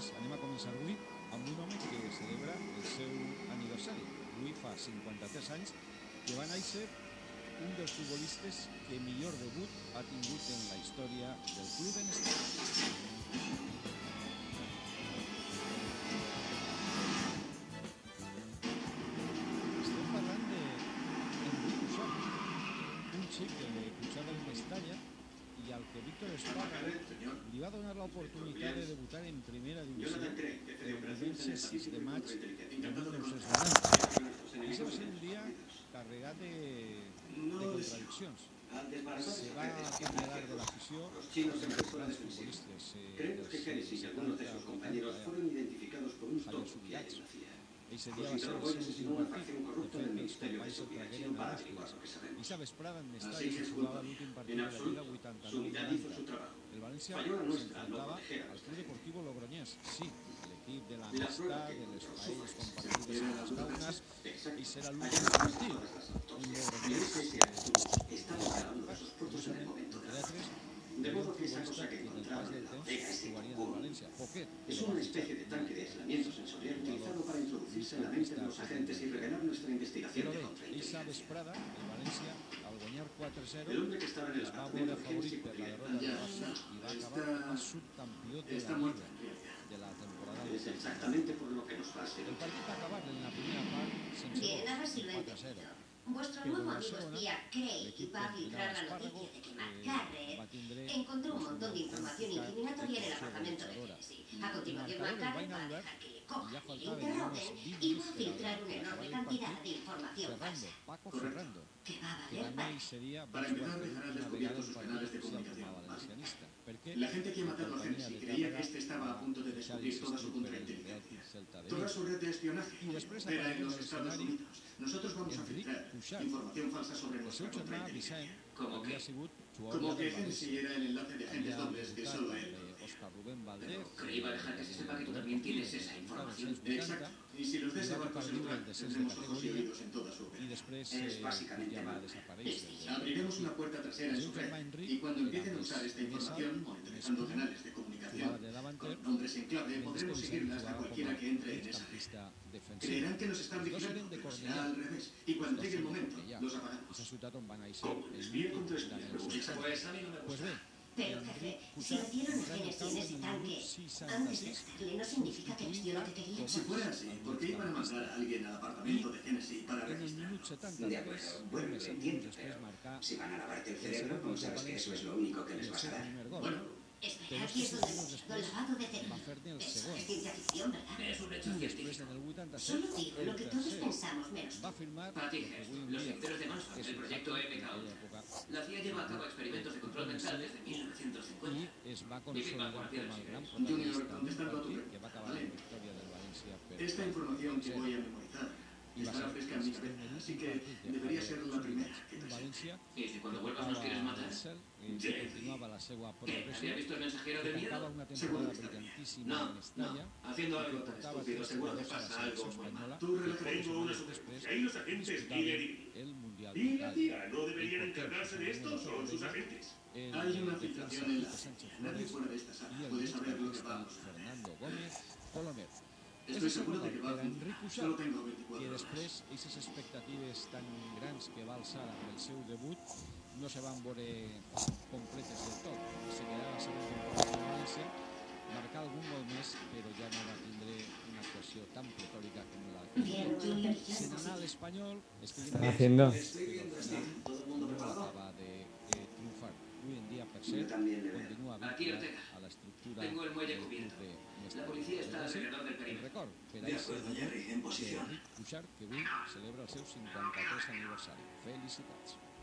més, anem a començar avui amb un home que celebra el seu aniversari. Avui fa 53 anys que va néixer un dels futbolistes que millor debut ha tingut en la història del club en Espanya. Que Víctor Esparra li va donar l'oportunitat de debutar en primera divisió el diumenge 6 de maig de 1990. I va ser un dia carregat de, de contradiccions. Se va acomiadar de l'afició dels grans futbolistes eh, dels 70 80 Javier Subirats. Ese dia va ser el seu últim partit, de fet els companys el tragueren a Nàsties. I sa vesprada en Mestalla se jugava l'últim partit de la Lliga 89-90. El València s'enfrontava al Club Deportivo Logroñés, sí, l'equip de la amistad, de les paelles compartides en serà l'últim partit. Un Logroñés que, curiosament, entre altres, de modo que esa cosa que encontraron en la bodega, este cubo, es una especie de tanque de aislamiento sensorial utilizado para introducirse en la mente de los agentes y revelar nuestra investigación de contrainteligencia. el València, al guanyar 4-0, El hombre que estaba en el apartamento de la podría va está- de muerto en realidad. de Es 2000. exactamente por lo que nos va a El servir. Bien, a ver gols, si lo he 4-0. entendido. Vuestro nuevo amigo segona, espía Craig va a filtrar la noticia de que eh, va tindre encontró un montón de información incriminatoria en el apartamento de. Hennessy. A continuación, Marcador el va a dejar que le cojan y le interroguen y va a filtrar para una enorme cantidad de información falsa. Correcto. Que va a valer Para Bas empezar, una descubiertos sus canales de comunicación, La gente que matado a de creía que este estaba a punto de descubrir toda su contrainteligencia. Su red de espionaje opera en los Estados Unidos. Nosotros vamos a filtrar información falsa sobre nuestra contrainteligencia. Vicent Com havia que? Como que. Hensi era el enlace de agentes dobles que solo él. Pero va a dejar que se sepa que tú también tienes esa información. Exacto. Y si los de ese Iba barco se de tendremos ojos y oídos en toda su després És eh, mal. Sí. Abriremos una puerta trasera en su red y cuando era empiecen a usar esta información, monitorizando canales de comunicación, de davanter, con nombres en clave, podremos Vicent seguirla hasta jugava com cualquiera a que entre en esa defensiu. Creerán que nos están vigilando, de pero será al revés. Y cuando llegue el momento, los a apagamos. ciutat on va néixer Com? el Espia mític contra. Seixas. Pues a mí no me Pues gusta. Pero, jefe, si le dieron el Hennessy en ese tanque antes de hacerle, no significa que les dio lo que quería. Si fuera así, ¿por qué iban a mandar a alguien al apartamento de Genesis para registrarlo? minut 73, De acuerdo, bueno, lo entiendo, pero Si van a lavarte el cerebro, como de sabes que eso es lo único que les vas a dar. Bueno, Espera, aquí es donde el después lavado de va cerebro. Eso es ciencia ficción, ¿verdad? Es un hecho científico. en el 87, Solo digo lo que todos pensamos, menos va tú. firmar en los sectores de Manson, el proyecto MK La CIA lleva a cabo experimentos de control mental desde 1950. i es va gran Junior, contestando a tu partit que va acabar ¿vale? Esta información que voy a memorizar va estará fresca en mi cabeza, así que debería ser la primera que te Y si cuando vuelvas nos quieres matar. La seva ¿Qué? ¿Había progressió que una temporada brillantíssima No, en no. Haciendo algo tan estúpido, seguro que pasa algo muy mal. espanyola Tú i Tengo una Ahí los agentes y- la tía no deberían encargarse de esto, son sus agentes. Hay una filtración en la. Nadie fuera de esta sala puede saber lo que a. Fernando Gómez Colomer. Estoy de que va a Solo tengo que 24 horas. després aquestes expectatives tan grans que va alçar amb el seu debut no se van veure completes del tot. Se quedava la segona temporada en València, marcar algun gol més, però ja no va tindre una actuació tan pletòrica com la que Bien, Junior, ya se es estigui Están haciendo. Estoy viendo esto. ¿Todo el mundo no preparado? acaba de eh, triunfar. Hoy en día, per Aquí vinculat Ortega. a la estructura Tengo el muelle cubierto. de La policía está alrededor del El perímetro. record per a De ese acuerdo, debut Jerry, en posición. d'Enric Cuixart, que avui celebra el seu 53 aniversari. Felicitats.